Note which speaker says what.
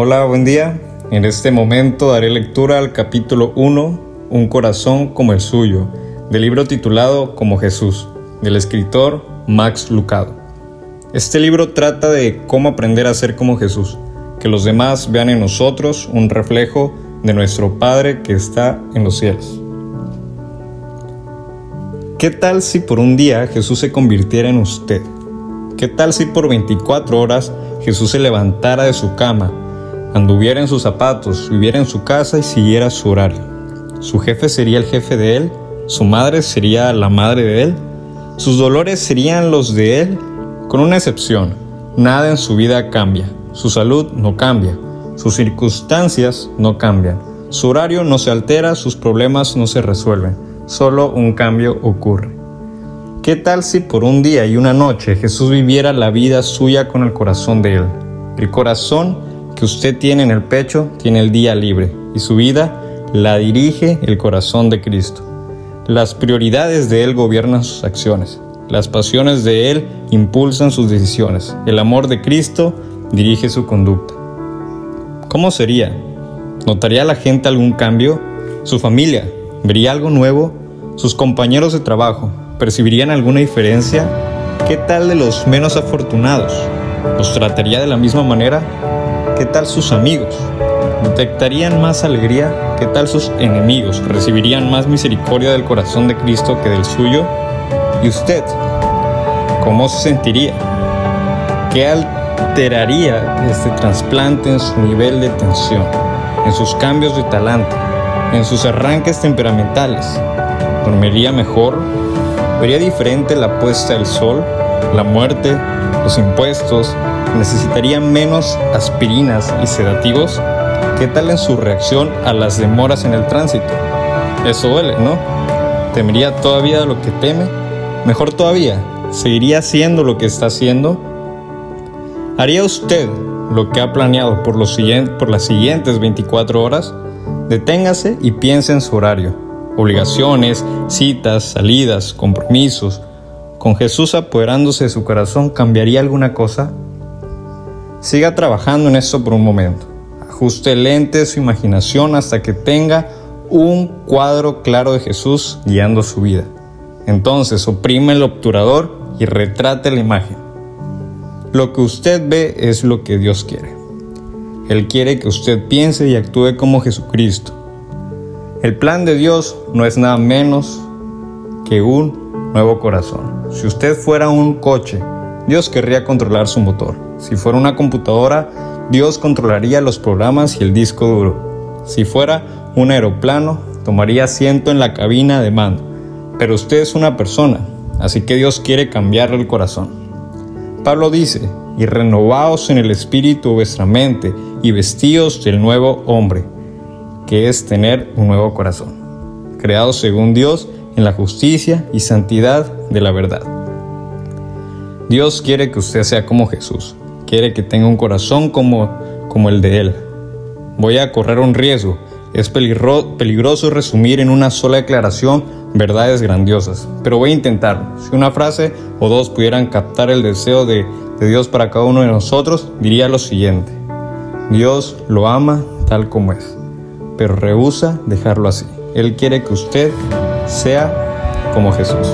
Speaker 1: Hola, buen día. En este momento daré lectura al capítulo 1, Un corazón como el suyo, del libro titulado Como Jesús, del escritor Max Lucado. Este libro trata de cómo aprender a ser como Jesús, que los demás vean en nosotros un reflejo de nuestro Padre que está en los cielos. ¿Qué tal si por un día Jesús se convirtiera en usted? ¿Qué tal si por 24 horas Jesús se levantara de su cama, anduviera en sus zapatos, viviera en su casa y siguiera su horario? ¿Su jefe sería el jefe de él? ¿Su madre sería la madre de él? ¿Sus dolores serían los de él? Con una excepción, nada en su vida cambia. Su salud no cambia. Sus circunstancias no cambian. Su horario no se altera, sus problemas no se resuelven. Solo un cambio ocurre. ¿Qué tal si por un día y una noche Jesús viviera la vida suya con el corazón de Él? El corazón que usted tiene en el pecho tiene el día libre y su vida la dirige el corazón de Cristo. Las prioridades de Él gobiernan sus acciones. Las pasiones de Él impulsan sus decisiones. El amor de Cristo dirige su conducta. ¿Cómo sería? ¿Notaría la gente algún cambio? ¿Su familia? ¿Vería algo nuevo? ¿Sus compañeros de trabajo? ¿Percibirían alguna diferencia? ¿Qué tal de los menos afortunados? ¿Los trataría de la misma manera? ¿Qué tal sus amigos? ¿Detectarían más alegría? ¿Qué tal sus enemigos? ¿Recibirían más misericordia del corazón de Cristo que del suyo? ¿Y usted? ¿Cómo se sentiría? ¿Qué alteraría este trasplante en su nivel de tensión, en sus cambios de talante, en sus arranques temperamentales? ¿Dormiría mejor? ¿Vería diferente la puesta del sol, la muerte, los impuestos? ¿Necesitaría menos aspirinas y sedativos? ¿Qué tal en su reacción a las demoras en el tránsito? Eso duele, ¿no? ¿Temería todavía lo que teme? Mejor todavía, ¿seguiría haciendo lo que está haciendo? ¿Haría usted lo que ha planeado por, los por las siguientes 24 horas? Deténgase y piense en su horario obligaciones, citas, salidas, compromisos. Con Jesús apoderándose de su corazón, ¿cambiaría alguna cosa? Siga trabajando en eso por un momento. Ajuste lente su imaginación hasta que tenga un cuadro claro de Jesús guiando su vida. Entonces oprime el obturador y retrate la imagen. Lo que usted ve es lo que Dios quiere. Él quiere que usted piense y actúe como Jesucristo el plan de Dios no es nada menos que un nuevo corazón. Si usted fuera un coche, Dios querría controlar su motor. Si fuera una computadora, Dios controlaría los programas y el disco duro. Si fuera un aeroplano, tomaría asiento en la cabina de mando. Pero usted es una persona, así que Dios quiere cambiarle el corazón. Pablo dice, y renovaos en el espíritu vuestra mente y vestíos del nuevo hombre que es tener un nuevo corazón, creado según Dios en la justicia y santidad de la verdad. Dios quiere que usted sea como Jesús, quiere que tenga un corazón como, como el de Él. Voy a correr un riesgo, es peligroso resumir en una sola declaración verdades grandiosas, pero voy a intentarlo. Si una frase o dos pudieran captar el deseo de, de Dios para cada uno de nosotros, diría lo siguiente. Dios lo ama tal como es pero rehúsa dejarlo así. Él quiere que usted sea como Jesús.